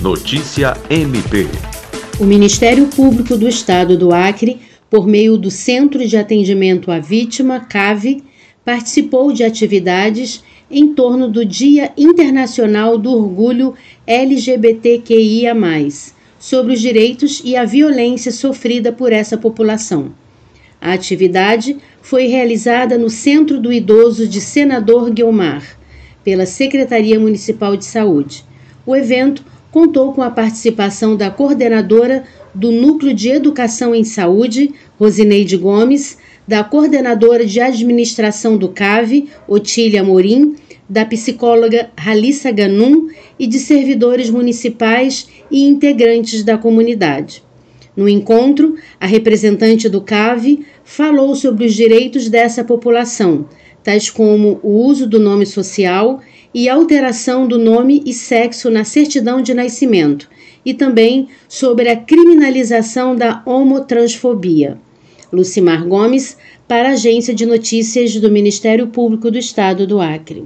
Notícia MP. O Ministério Público do Estado do Acre, por meio do Centro de Atendimento à Vítima, CAVE, participou de atividades em torno do Dia Internacional do Orgulho LGBTQIA, sobre os direitos e a violência sofrida por essa população. A atividade foi realizada no Centro do Idoso de Senador Guilmar, pela Secretaria Municipal de Saúde. O evento contou com a participação da coordenadora do Núcleo de Educação em Saúde, Rosineide Gomes, da coordenadora de administração do CAVE, Otília Morim, da psicóloga Ralissa Ganum e de servidores municipais e integrantes da comunidade. No encontro, a representante do CAVE falou sobre os direitos dessa população, tais como o uso do nome social e alteração do nome e sexo na certidão de nascimento, e também sobre a criminalização da homotransfobia. Lucimar Gomes, para a Agência de Notícias do Ministério Público do Estado do Acre.